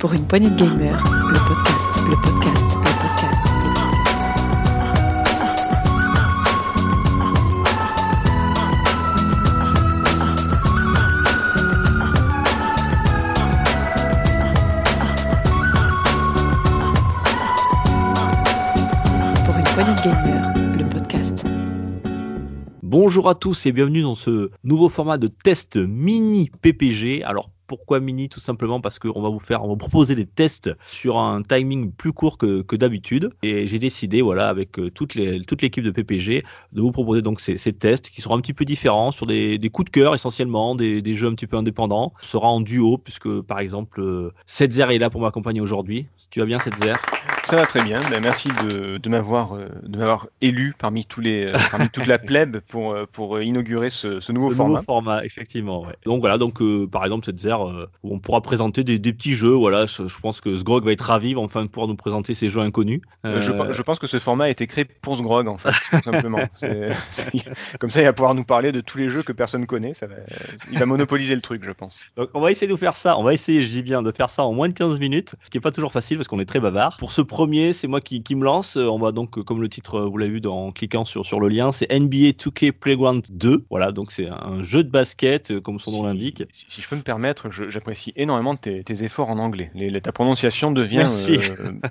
Pour une poignée de gamers, le podcast, le podcast, le podcast. Pour une poignée de gamers, le podcast. Bonjour à tous et bienvenue dans ce nouveau format de test mini PPG. Alors pourquoi mini Tout simplement parce qu'on va vous faire, on va proposer des tests sur un timing plus court que, que d'habitude. Et j'ai décidé, voilà, avec euh, toute les- toute l'équipe de PPG, de vous proposer donc ces, ces tests qui seront un petit peu différents sur des, des coups de cœur essentiellement, des, des jeux un petit peu indépendants. Ce sera en duo puisque par exemple euh, Setzer est là pour m'accompagner aujourd'hui. Tu vas bien Setzer? Ça va très bien. Ben, merci de, de m'avoir euh, de m'avoir élu parmi tous les euh, parmi toute la plèbe pour euh, pour inaugurer ce, ce nouveau Ce format. format, effectivement. ouais. Donc voilà, donc euh, par exemple cette zère euh, où on pourra présenter des, des petits jeux. Voilà, je, je pense que Sgrog va être ravi enfin de pouvoir nous présenter ces jeux inconnus. Euh, Je, pe- je pense que ce format a été créé pour ce grog en fait, tout simplement. Comme ça, il va pouvoir nous parler de tous les jeux que personne connaît. Ça va, il va monopoliser le truc, je pense. Donc on va essayer de faire ça, on va essayer, je dis bien, de faire ça en moins de 15 minutes, ce qui est pas toujours facile parce qu'on est très bavard. Pour ce premier, c'est moi qui, qui me lance. Euh, On va donc, euh, comme le titre, euh, vous l'avez vu dans- en cliquant sur, sur le lien, c'est NBA 2K Playground 2. Voilà, donc c'est un jeu de basket, comme son nom l'indique. Si, si je peux me permettre, j'apprécie énormément tes, tes efforts en anglais. Les- les- ta prononciation devient euh,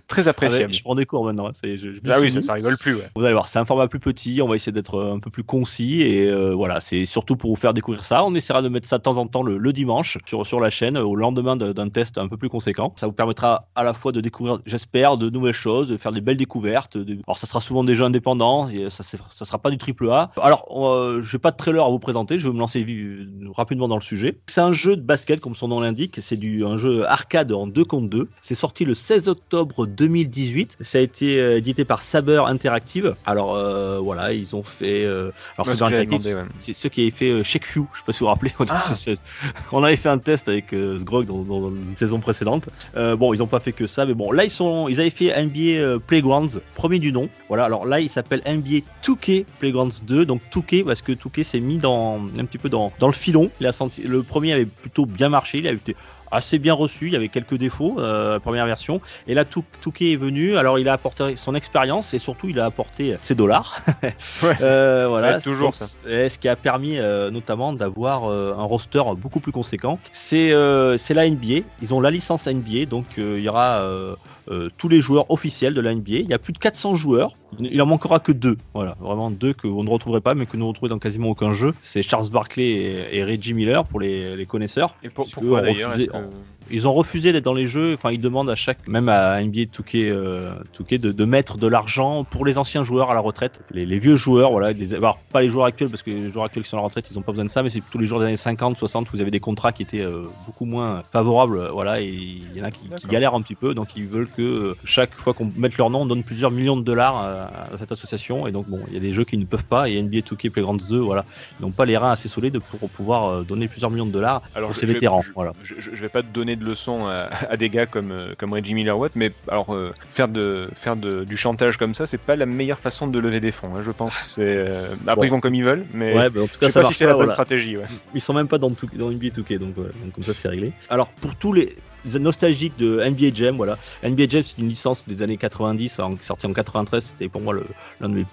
très Ah ouais, appréciable. je prends des cours maintenant. je- je Ah oui, ça, ça rigole plus. Ouais. Vous allez voir, c'est un format plus petit, on va essayer d'être un peu plus concis et euh, voilà, c'est surtout pour vous faire découvrir ça. On essaiera de mettre ça de temps en temps le, le dimanche sur, sur la chaîne au lendemain de- d'un test un peu plus conséquent. Ça vous permettra à la fois de découvrir, j'espère, de nouvelles choses, de faire des belles découvertes. de- Alors ça sera souvent des jeux indépendants, et ça, ça sera pas du triple A. Alors, euh, je n'ai pas de trailer à vous présenter, je vais me lancer rapidement dans le sujet. C'est un jeu de basket, comme son nom l'indique, c'est du un jeu arcade en 2 contre 2. C'est sorti le 16 octobre 2018. Ça a été euh, édité par Saber Interactive. Alors euh, voilà, ils ont fait. euh, alors ce Saber Interactive, ouais. c'est ceux qui avaient fait Shake Few. Je sais pas si vous vous rappelez. On, Ah. on avait fait un test avec Sgrog dans, dans- dans une saison précédente. Bon, ils n'ont pas fait que ça, mais bon, là ils sont, ils avaient fait NBA euh, Playgrounds, premier du nom. Voilà, alors là il s'appelle NBA 2K Playgrounds 2, donc 2K parce que 2K s'est mis dans un petit peu dans, dans le filon. Il a senti, le premier avait plutôt bien marché, il a été assez bien reçu, il y avait quelques défauts euh, première version. Et là, Tou- Touquet est venu, alors il a apporté son expérience et surtout il a apporté ses dollars. Ouais, Euh, voilà, toujours, c'est- Ce qui a permis euh, notamment d'avoir un roster beaucoup plus conséquent. C'est la NBA, ils ont la licence NBA, donc il y aura tous les joueurs officiels de la NBA. Il y a plus de 400 joueurs, il en manquera que deux. Voilà, vraiment deux que vous ne retrouverez pas, mais que nous retrouvez dans quasiment aucun jeu. C'est Charles Barkley et, et Reggie Miller pour les, les connaisseurs. Et pour, pourquoi d'ailleurs est-ce que- Ils ont refusé d'être dans les jeux. Enfin, ils demandent à chaque, même à NBA 2K, euh, 2K de, de mettre de l'argent pour les anciens joueurs à la retraite. Les, les vieux joueurs, voilà. les- alors, pas les joueurs actuels, parce que les joueurs actuels qui sont à la retraite, ils n'ont pas besoin de ça, mais c'est tous les joueurs des années 50, 60, vous avez des contrats qui étaient euh, beaucoup moins favorables. Voilà, et il y en a qui, galèrent un petit peu. Donc, ils veulent que euh, chaque fois qu'on mette leur nom, on donne plusieurs millions de dollars à, à cette association. Et donc, bon, il y a des jeux qui ne peuvent pas. Et NBA 2K Playgrounds 2, voilà, ils n'ont pas les reins assez solides pour pouvoir euh, donner plusieurs millions de dollars Alors, pour ces vétérans. Je, voilà. je, je- je vais pas te donner de leçons à, à des gars comme, euh, comme Reggie Miller Watt, mais alors euh, faire, de, faire de, du chantage comme ça, c'est pas la meilleure façon de lever des fonds, hein, je pense. C'est, euh, après, Bon. ils font comme ils veulent, mais Ouais, bah, en tout je cas, sais ça pas si c'est la bonne voilà. stratégie. Ouais. Ils sont même pas dans, tout- dans NBA 2K, donc, comme ça c'est réglé. Alors pour tous les nostalgiques de NBA Jam, voilà. NBA Jam c'est une licence des années 90, en- sortie en 93, c'était pour moi l'un de mes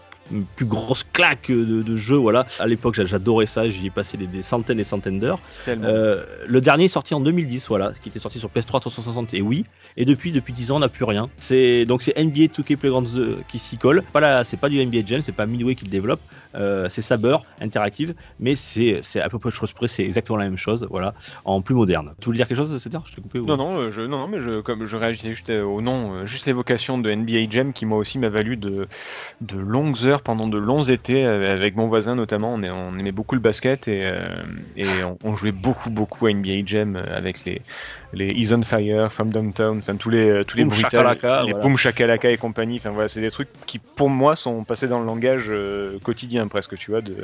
plus grosses claques de, de jeux, voilà. À l'époque j'a- j'adorais ça, j'y ai passé des, des centaines et centaines d'heures. Euh, le dernier est sorti en 2010, voilà, qui était sorti sur PS3 360 et oui. Et depuis, depuis 10 ans, on n'a plus rien. C'est donc c'est NBA 2K Playgrounds 2 qui s'y colle. Pas c'est pas du NBA Jam, c'est pas Midway qui le développe. Euh, c'est Saber Interactive, mais c'est à peu près chose près, c'est exactement la même chose, voilà, en plus moderne. Tu voulais dire quelque chose, c'est Je t'ai coupé ou... Non, non, euh, je, non, non, mais je, comme je réagissais juste au nom, juste l'évocation de NBA Jam qui moi aussi m'a valu de, de longues heures pendant de longs étés euh, avec mon voisin notamment. On, est- on aimait beaucoup le basket et, euh, et on, on jouait beaucoup, beaucoup à NBA Jam euh, avec les, les Is on Fire, From Downtown, enfin tous les, tous les Boom Shakalaka, les voilà. Boom Shakalaka et compagnie. Enfin voilà, c'est des trucs qui pour moi sont passés dans le langage euh, quotidien presque, tu vois. De,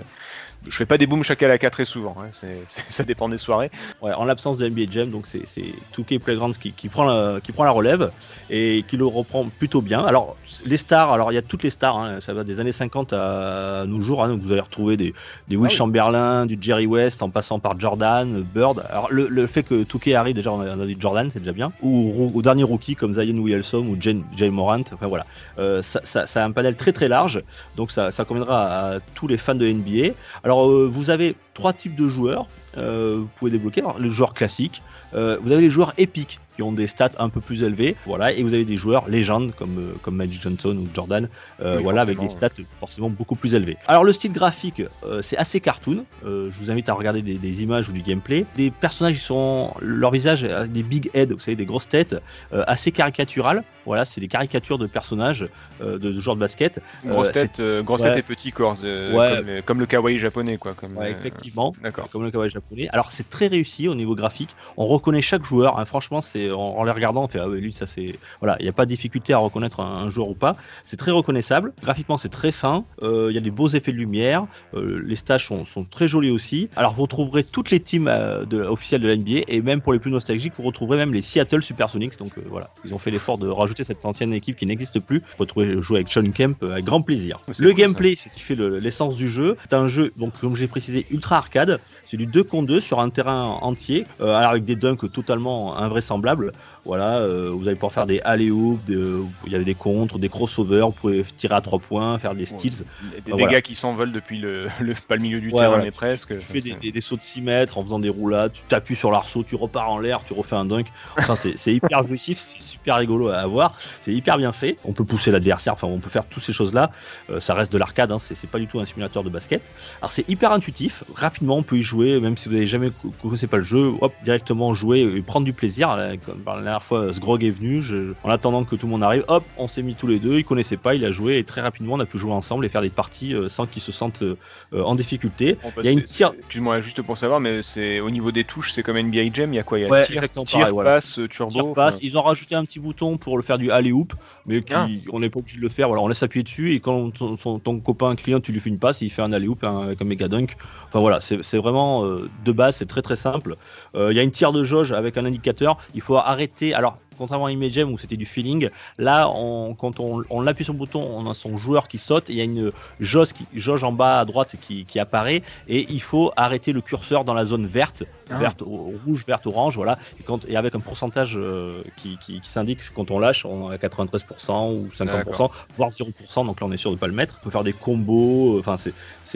je fais pas des Boom Shakalaka très souvent, hein, ça dépend des soirées. Ouais, en l'absence de NBA Jam, donc c'est c'est 2K Playgrounds qui, qui prend la, qui prend la relève et qui le reprend plutôt bien. Alors les stars, alors il y a toutes les stars, hein, ça va des années 50 à nos jours. hein, donc vous allez retrouver des, des Will Ah oui. Chamberlain, du Jerry West, en passant par Jordan, Bird. Alors le, le fait que 2K arrive déjà en, un David Jordan, c'est déjà bien. Ou au dernier rookie comme Zion Williamson ou Jay, Jay Morant. Enfin voilà, euh, ça, ça, ça, a un panel très très large, donc ça, ça conviendra à, tous les fans de NBA. Alors euh, vous avez trois types de joueurs. Euh, vous pouvez débloquer Alors, le joueur classique. Euh, vous avez les joueurs épiques qui ont des stats un peu plus élevés, voilà, et vous avez des joueurs légendes comme, euh, comme Magic Johnson ou Jordan, euh, Oui, voilà, avec des stats forcément beaucoup plus élevés. Alors le style graphique, c'est assez cartoon. Je vous invite à regarder des, des images ou du gameplay. Des personnages, sont leur visage, a des big heads, vous savez, des grosses têtes, assez caricaturales. Voilà, c'est des caricatures de personnages de, joueurs de basket. Grosse tête, grosse ouais. tête et petit corps, Ouais. comme, comme le kawaii japonais, quoi. Comme, effectivement. D'accord. comme le kawaii japonais. Alors c'est très réussi au niveau graphique. On reconnaît chaque joueur. hein. Franchement, c'est en, en les regardant, on fait ah ouais, lui ça c'est voilà. Il n'y a pas de difficulté à reconnaître un, un joueur ou pas. C'est très reconnaissable. Graphiquement, c'est très fin. Euh, Il y a des beaux effets de lumière. Euh, les stages sont, sont très jolis aussi. Alors vous retrouverez toutes les teams euh, de, officielles de la NBA et même pour les plus nostalgiques, vous retrouverez même les Seattle Supersonics. Donc voilà, ils ont fait l'effort de rajouter cette ancienne équipe qui n'existe plus. Vous retrouvez jouer avec Sean Kemp avec grand plaisir. Le cool, gameplay, c'est ce qui fait le- l'essence du jeu. C'est un jeu, donc comme j'ai précisé, ultra arcade. C'est du 2 contre 2 sur un terrain entier, euh, avec des dunks totalement invraisemblables. Voilà, euh, vous allez pouvoir faire des alley-oops, il y a des contres, des crossovers, vous pouvez tirer à 3 points, faire des steals. Des, Ah, des voilà. gars qui s'envolent depuis le, le- pas le milieu du Ouais, terrain, voilà. mais presque. Tu fais des, C'est- des- des sauts de 6 mètres en faisant des roulades, tu t'appuies sur l'arceau, tu repars en l'air, tu refais un dunk. Enfin, c'est c'est hyper jouissif, c'est super rigolo à voir, c'est hyper bien fait. On peut pousser l'adversaire, enfin, on peut faire toutes ces choses-là. Euh, ça reste de l'arcade, hein, c'est c'est pas du tout un simulateur de basket. Alors, c'est hyper intuitif, rapidement, on peut y jouer, même si vous n'avez jamais connaissez pas le jeu, hop, directement jouer et prendre du plaisir. Là, Comme par la dernière fois, Sgrog est venu, je- en attendant que tout le monde arrive, hop, on s'est mis tous les deux, il connaissait pas, il a joué et très rapidement, on a pu jouer ensemble et faire des parties euh, sans qu'ils se sentent euh, euh, en difficulté. Bon, bah, Il y a une tire- Excuse-moi, juste pour savoir, mais c'est au niveau des touches, c'est comme NBA Jam, il y a quoi Il y a Ouais, tir, tir, pareil, voilà. passe, turbo. Tir passe. enfin, Ils ont rajouté un petit bouton pour le faire du alley-oop, mais qui, Ah. on n'est pas obligé de le faire. Voilà, on laisse appuyer dessus et quand ton, son- ton copain client, tu lui fais une passe, il fait un alley-oop un- avec un méga dunk. Enfin voilà, c'est c'est vraiment euh, de base, c'est très très simple. Euh, Il y a une tire de jauge avec un indicateur. Il faut arrêter. Alors contrairement à Image Jam où c'était du feeling, là, on, quand on, on appuie sur le bouton, on a son joueur qui saute. Il y a une jauge, qui, jauge en bas à droite qui apparaît et il faut arrêter le curseur dans la zone verte, Ah. verte, rouge, verte, orange, voilà. Et, quand, et avec un pourcentage euh, qui, qui, qui s'indique quand on lâche, on est à 93% ou 50%, voire 0%. Donc là, on est sûr de pas le mettre. On peut faire des combos. euh, Enfin, c'est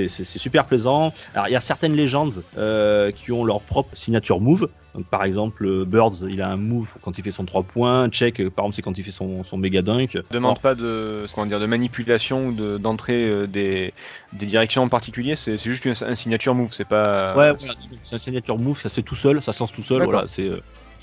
c'est- super plaisant. Alors, il y a certaines légendes euh, qui ont leur propre signature move. Donc, par exemple, Birds, il a un move quand il fait son 3 points. Check, par exemple, c'est quand il fait son, son méga dunk. demande pas de, comment dire, de manipulation ou de- d'entrée des, des directions en particulier, c'est c'est juste une, un signature move, c'est pas. Ouais, voilà, c'est un signature move, ça se fait tout seul, ça se lance tout seul. Voilà, c'est euh,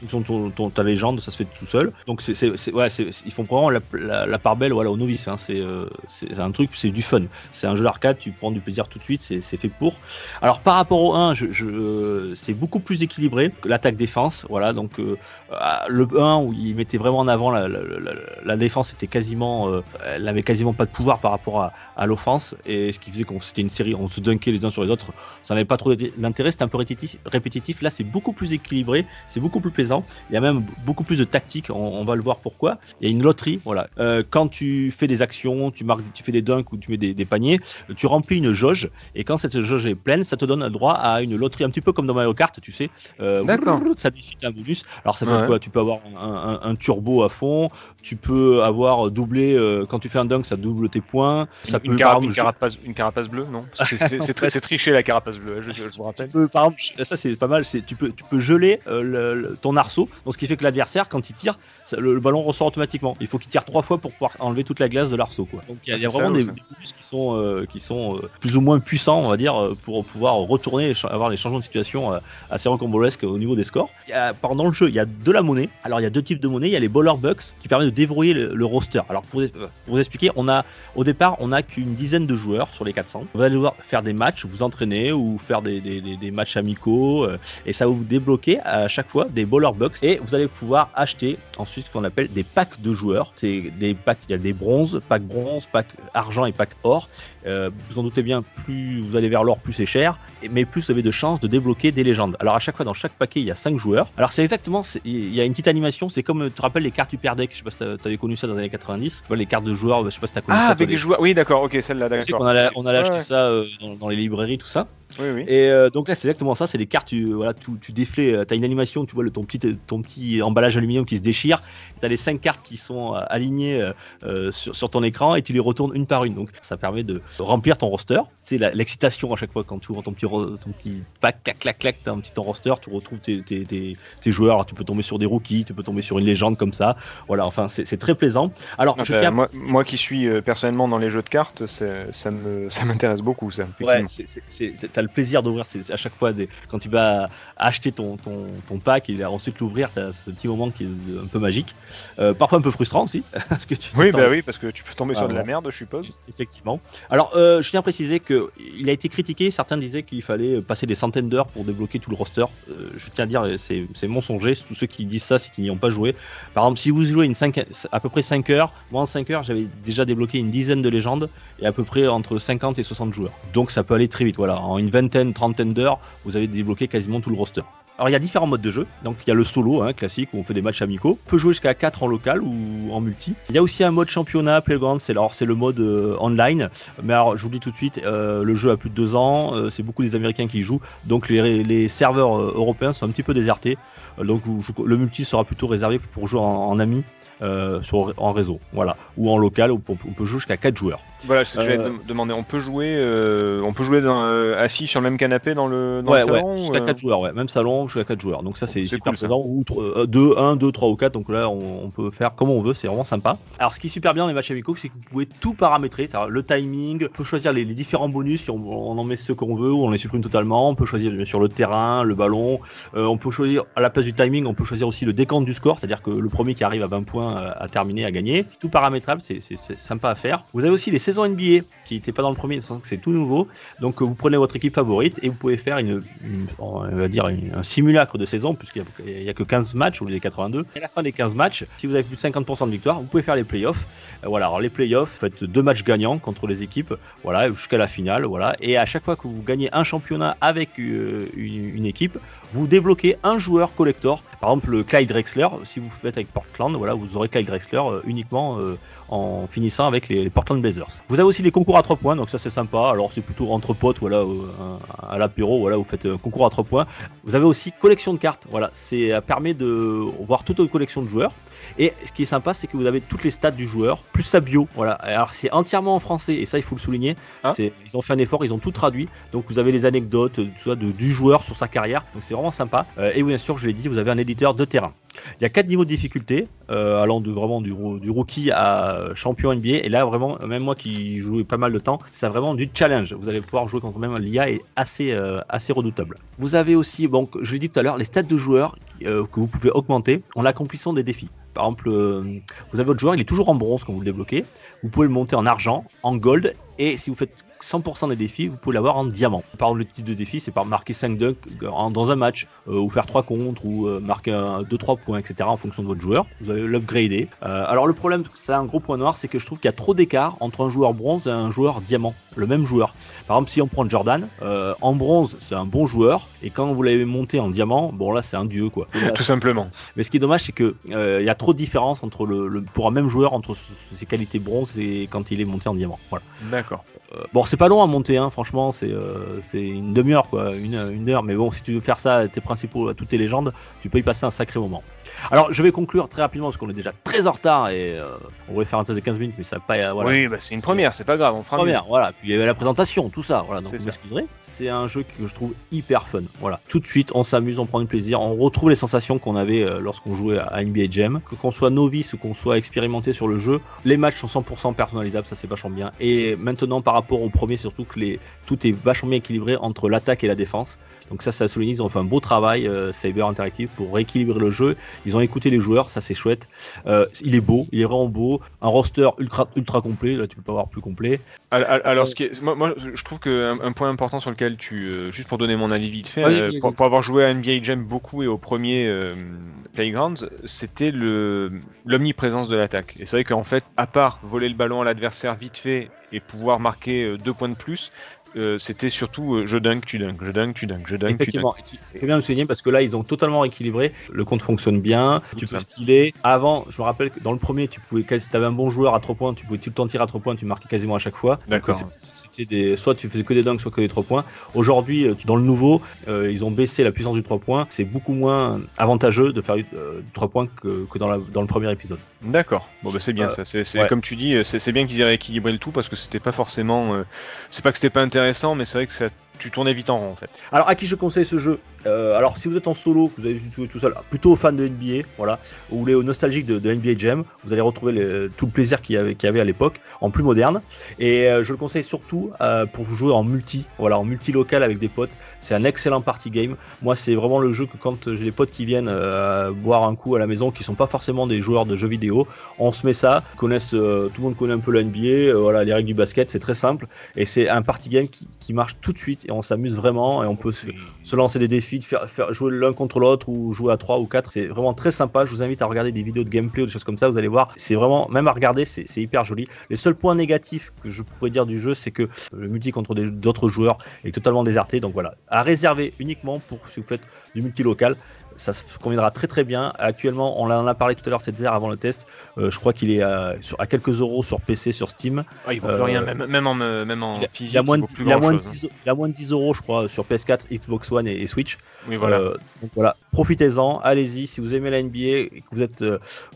fonction ton, ton- ta légende, ça se fait tout seul. Donc c'est, ouais, ils font vraiment la, part belle, voilà, aux novices. Hein. C'est, euh, c'est un truc, c'est du fun. C'est un jeu d'arcade, tu prends du plaisir tout de suite, c'est, fait pour. Alors par rapport au 1, je, c'est beaucoup plus équilibré que l'attaque-défense. Voilà, donc euh, ah, le 1 où il mettait vraiment en avant la, défense était quasiment, euh, elle avait quasiment pas de pouvoir par rapport à, l'offense et ce qui faisait qu'on c'était une série, on se dunkait les uns sur les autres ça n'avait pas trop d'intérêt, c'était un peu répétitif. Là, c'est beaucoup plus équilibré, c'est beaucoup plus plaisant. Il y a même beaucoup plus de tactique, on, on va le voir pourquoi. Il y a une loterie, voilà. Euh, quand tu fais des actions, tu marques, tu fais des dunks ou tu mets des, des paniers, tu remplis une jauge et quand cette jauge est pleine, ça te donne droit à une loterie un petit peu comme dans Mario Kart, tu sais. Euh, D'accord. Ça décide un bonus. Alors ça peut Ouais. quoi? Tu peux avoir un, un- un turbo à fond, tu peux avoir doublé euh, quand tu fais un dunk, ça double tes points. Ça une, peut une carapace, une carapace bleue, non? C'est très- c'est triché la carapace bleue, je, je- je vous rappelle. Tu peux, par exemple, ça c'est pas mal, tu peux, tu peux geler euh, le- le- ton arceau, donc ce qui fait que l'adversaire, quand il tire, ça- le, le ballon ressort automatiquement. Il faut qu'il tire trois fois pour pouvoir enlever toute la glace de l'arceau. Quoi. Donc il y a, Ah, y a vraiment des, des bonus qui sont, euh, qui sont euh, plus ou moins puissants, on va dire, euh, pour pouvoir retourner, avoir des changements de situation euh, assez rocambolesques au niveau des scores. Il y a, pendant le jeu, il y a de la monnaie. Alors il y a deux types de monnaie. Il y a les baller bucks qui permettent de déverrouiller le, le roster. Alors pour, pour vous expliquer, on a au départ, on n'a qu'une dizaine de joueurs sur les 400. Vous allez devoir faire des matchs, vous entraîner ou faire des, des- des- des matchs amicaux euh, et ça va vous débloquer à chaque fois des baller bucks et vous allez pouvoir acheter ensuite ce qu'on appelle des packs de joueurs. C'est des packs, il y a des bronzes, pack bronze, pack argent et pack or. Euh, vous en doutez bien, plus vous allez vers l'or, plus c'est cher, mais plus vous avez de chances de débloquer des légendes. Alors à chaque fois, dans chaque paquet, il y a 5 joueurs. Alors c'est exactement, il y a une petite animation, c'est comme, tu te rappelles les cartes Hyper Deck, je sais pas si t'avais connu ça dans les années 90, Tu vois, les cartes de joueurs, je sais pas si t'as connu ça. Ah, avec les- joueurs, oui, d'accord, ok, celle-là, d'accord. allait, on allait acheter ouais. ça euh, dans, dans les librairies, tout ça. Oui, oui. Et euh, donc là, c'est exactement ça. C'est des cartes, tu, voilà, tu, tu déflais, tu as une animation, tu vois le, ton, petit, ton petit emballage aluminium qui se déchire. Tu as les cinq cartes qui sont euh, alignées euh, euh, sur, sur ton écran et tu les retournes une par une. Donc ça permet de remplir ton roster. C'est l'excitation à chaque fois quand tu ouvres ton petit, ton petit pack, clac, clac, clac, tu as un petit ton roster, tu retrouves tes, tes, tes, tes joueurs. Alors, tu peux tomber sur des rookies, tu peux tomber sur une légende comme ça. Voilà, enfin, c'est très plaisant. Alors, Ah je bah, à moi, moi qui suis euh, personnellement dans les jeux de cartes, ça me ça m'intéresse beaucoup ça. Ouais, c'est- le plaisir d'ouvrir c'est- à chaque fois des, quand tu vas acheter ton, ton, ton pack et ensuite l'ouvrir, t'as ce petit moment qui est un peu magique, Euh, parfois un peu frustrant aussi, parce que tu Oui, bah oui, parce que tu peux tomber Ah, sur de la merde, je suppose. Effectivement. Alors, euh, je tiens à préciser que il a été critiqué. Certains disaient qu'il fallait passer des centaines d'heures pour débloquer tout le roster. Euh, je tiens à dire, c'est c'est mensonger. Tous ceux qui disent ça, c'est qu'ils n'y ont pas joué. Par exemple, si vous jouez une 5, à peu près 5 heures, moi en 5 heures, j'avais déjà débloqué une dizaine de légendes et à peu près entre 50 et 60 joueurs. Donc, ça peut aller très vite. Voilà, en une vingtaine, trentaine d'heures, vous avez débloqué quasiment tout le roster. Alors il y a différents modes de jeu. Donc il y a le solo, hein, classique, où on fait des matchs amicaux. On peut jouer jusqu'à 4 en local ou en multi. Il y a aussi un mode championnat, Playground, c'est alors c'est le mode euh, online. Mais alors je vous le dis tout de suite, euh, le jeu a plus de 2 ans, euh, c'est beaucoup des Américains qui y jouent. Donc les, les serveurs européens sont un petit peu désertés. Donc le multi sera plutôt réservé pour jouer en, en ami. euh, sur, en réseau, voilà, ou en local, où on, peut jouer jusqu'à 4 joueurs. Voilà, c'est ce que Euh, demander. On peut jouer, euh, on peut jouer dans, assis sur le même canapé dans le, dans ouais, le salon ouais, ou, jusqu'à euh, 4 joueurs, ouais. même salon jusqu'à 4 joueurs. Donc ça c'est super cool, présent. Ou 2, 1, 2, 3 ou 4. Donc là on, on peut faire comme on veut, c'est vraiment sympa. Alors ce qui est super bien dans les matchs amicaux, c'est que vous pouvez tout paramétrer. Le timing, on peut choisir les, les différents bonus si on, on en met ce qu'on veut ou on les supprime totalement. On peut choisir bien sûr le terrain, le ballon. Euh, on peut choisir à la place du timing, on peut choisir aussi le décompte du score, c'est-à-dire que le premier qui arrive à 20 points euh, a terminé, a gagné. Tout paramétrable, c'est sympa à faire. Vous avez aussi les saisons NBA qui n'étaient pas dans le premier, c'est tout nouveau. Donc euh, vous prenez votre équipe favorite et vous pouvez faire une, une- on va dire une- un simulacre de saison puisqu'il n'y a, que 15 matchs au lieu des 82. Et à la fin des 15 matchs, si vous avez plus de 50% de victoire, vous pouvez faire les playoffs. Euh, voilà, alors les playoffs, faites deux matchs gagnants contre les équipes, voilà, jusqu'à la finale, voilà. Et à chaque fois que vous gagnez un championnat avec euh, une, équipe, vous débloquez un joueur collector. Par exemple, le Clyde Drexler, si vous faites avec Portland, voilà, vous aurez Clyde Drexler euh, uniquement en finissant avec les, Portland Blazers. Vous avez aussi des concours à 3 points, donc ça c'est sympa. Alors c'est plutôt entre potes, voilà, à l'apéro, voilà, vous faites un concours à 3 points. Vous avez aussi collection de cartes, voilà, c'est ça permet de voir toute une collection de joueurs. Et ce qui est sympa, c'est que vous avez toutes les stats du joueur, plus sa bio. Voilà. Alors c'est entièrement en français, et ça il faut le souligner. C'est- Ils ont fait un effort, ils ont tout traduit. Donc vous avez les anecdotes, euh, tout ça, de, du joueur sur sa carrière. Donc c'est vraiment sympa. Euh, et bien sûr, je l'ai dit, vous avez un éditeur de terrain. Il y a quatre niveaux de difficulté, euh, allant de vraiment du, ro- du rookie à champion NBA. Et là, vraiment, même moi qui jouais pas mal de temps, c'est vraiment du challenge. Vous allez pouvoir jouer contre même l'IA est assez, euh, assez redoutable. Vous avez aussi, bon, je l'ai dit tout à l'heure, les stats de joueurs euh, que vous pouvez augmenter en accomplissant des défis. Par exemple, vous avez votre joueur, il est toujours en bronze quand vous le débloquez. Vous pouvez le monter en argent, en gold, et si vous faites 100% des défis, vous pouvez l'avoir en diamant. Par le type de défi, c'est par marquer 5 dunks en- dans un match, euh, ou faire 3 contre, ou euh, marquer 2-3 points, etc. en fonction de votre joueur. Vous allez l'upgrader. Euh, alors le problème, c'est un gros point noir, c'est que je trouve qu'il y a trop d'écart entre un joueur bronze et un joueur diamant. Le même joueur. Par exemple, si on prend Jordan, euh, en bronze, c'est un bon joueur, et quand vous l'avez monté en diamant, bon là, c'est un dieu, quoi. Tout simplement. Mais ce qui est dommage, c'est que euh, il y a trop de différence entre le, le- pour un même joueur entre ses qualités bronze et quand il est monté en diamant. Voilà. D'accord. Euh, bon, c'est pas long à monter, hein, franchement, c'est une demi-heure, quoi, une, une heure. Mais bon, si tu veux faire ça à tes principaux, à toutes tes légendes, tu peux y passer un sacré moment. Alors, je vais conclure très rapidement parce qu'on est déjà très en retard et euh, on voulait faire un test de 15 minutes, mais ça n'a pas. voilà. Oui, bah, c'est une première, c'est pas grave, on fera mieux. Première, voilà. Puis il y avait la présentation, tout ça. Voilà. Donc C'est un jeu que je trouve hyper fun. Voilà. Tout de suite, on s'amuse, on prend du plaisir, on retrouve les sensations qu'on avait euh, lorsqu'on jouait à NBA Jam. Que qu'on soit novice ou qu'on soit expérimenté sur le jeu, les matchs sont 100% personnalisables, ça c'est vachement bien. Et maintenant, par rapport au premier, surtout que les tout est vachement bien équilibré entre l'attaque et la défense. Donc ça, ça souligne, ils ont fait un beau travail, euh, Cyber Interactive, pour rééquilibrer le jeu. Ils ont écouté les joueurs, ça c'est chouette. Euh, il est beau, il est vraiment beau. Un roster ultra ultra complet, là tu peux pas avoir plus complet. Al- Alors, ce qui est- moi, moi, je trouve qu'un un point important sur lequel tu, euh, juste pour donner mon avis vite fait, euh, pour, avoir joué à NBA Jam beaucoup et au premier euh, Playgrounds, c'était l'omniprésence de l'attaque. Et c'est vrai qu'en fait, à part voler le ballon à l'adversaire vite fait et pouvoir marquer euh, deux points de plus, euh, c'était surtout euh, je dunk, tu dunk, je dunk, tu dunk, je dunk, tu. Effectivement, tu- c'est bien de souligner parce que là, ils ont totalement rééquilibré. Le compte fonctionne bien. Tu peux styler. Avant, je me rappelle que dans le premier, tu pouvais, quasi- si t'avais un bon joueur à 3 points, tu pouvais tout le temps tirer à 3 points, tu marquais quasiment à chaque fois. D'accord. C'était- des, soit tu faisais que des dunks, soit que des 3 points. Aujourd'hui, euh, tu- dans le nouveau, euh, ils ont baissé la puissance du 3 points. C'est beaucoup moins avantageux de faire euh, du 3 points que, que dans, la- dans le premier épisode. D'accord. Bon bah c'est bien Euh, ça. C'est ouais. comme tu dis, c'est c'est bien qu'ils aient rééquilibré le tout parce que c'était pas forcément. euh, c'est pas que c'était pas intéressant, mais c'est vrai que ça, tu tournais vite en rond en fait. Alors, à qui je conseille ce jeu? Euh, Alors, si vous êtes en solo, que vous avez joué tout seul, plutôt fan de NBA, voilà, ou vous voulez nostalgique de, NBA Jam, vous allez retrouver tout le plaisir qu'il y avait, à l'époque, en plus moderne. Et euh, je le conseille surtout euh, pour jouer en multi, voilà, en multi local avec des potes. C'est un excellent party game. Moi, c'est vraiment le jeu que quand j'ai des potes qui viennent euh, boire un coup à la maison, qui sont pas forcément des joueurs de jeux vidéo, on se met ça, tout le monde connaît un peu la NBA, voilà, les règles du basket, c'est très simple. Et c'est un party game qui, marche tout de suite et on s'amuse vraiment et on peut se lancer des défis, de faire, faire jouer l'un contre l'autre ou jouer à 3 ou 4. C'est vraiment très sympa. Je vous invite à regarder des vidéos de gameplay ou des choses comme ça. Vous allez voir, c'est vraiment, même à regarder, c'est hyper joli. Les seuls points négatifs que je pourrais dire du jeu, c'est que le multi contre d'autres joueurs est totalement déserté. Donc voilà, à réserver uniquement pour si vous faites du multi local. Ça se conviendra très très bien. Actuellement, on en a parlé tout à l'heure, cette zère avant le test. Euh, je crois qu'il est à, sur- à quelques euros sur PC, sur Steam. Ah, il vaut plus rien, même, même en, euh, même en Il physique, il a moins de, il a moins de chose. 10, il a moins de 10 euros, je crois, sur PS4, Xbox One et, et Switch. Oui, voilà. Euh, donc voilà, profitez-en, allez-y. Si vous aimez la NBA et que vous êtes,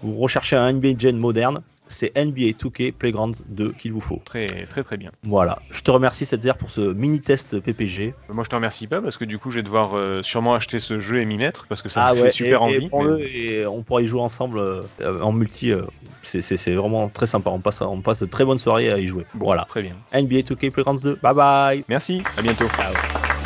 vous recherchez un NBA Gen moderne, c'est NBA 2K Playgrounds 2 qu'il vous faut. Très, très, très bien. Voilà, je te remercie Setzer pour ce mini test PPG. Moi, je te remercie pas parce que du coup, je vais devoir euh, sûrement acheter ce jeu et m'y mettre parce que ça ah me ouais, fait super et, envie. et mais- et on pourra y jouer ensemble euh, en multi. euh, c'est- vraiment très sympa. On passe, on passe de très bonnes soirées à y jouer. Bon, Voilà, Très bien. NBA 2K Playgrounds 2. Bye bye. Merci. À bientôt. Ciao.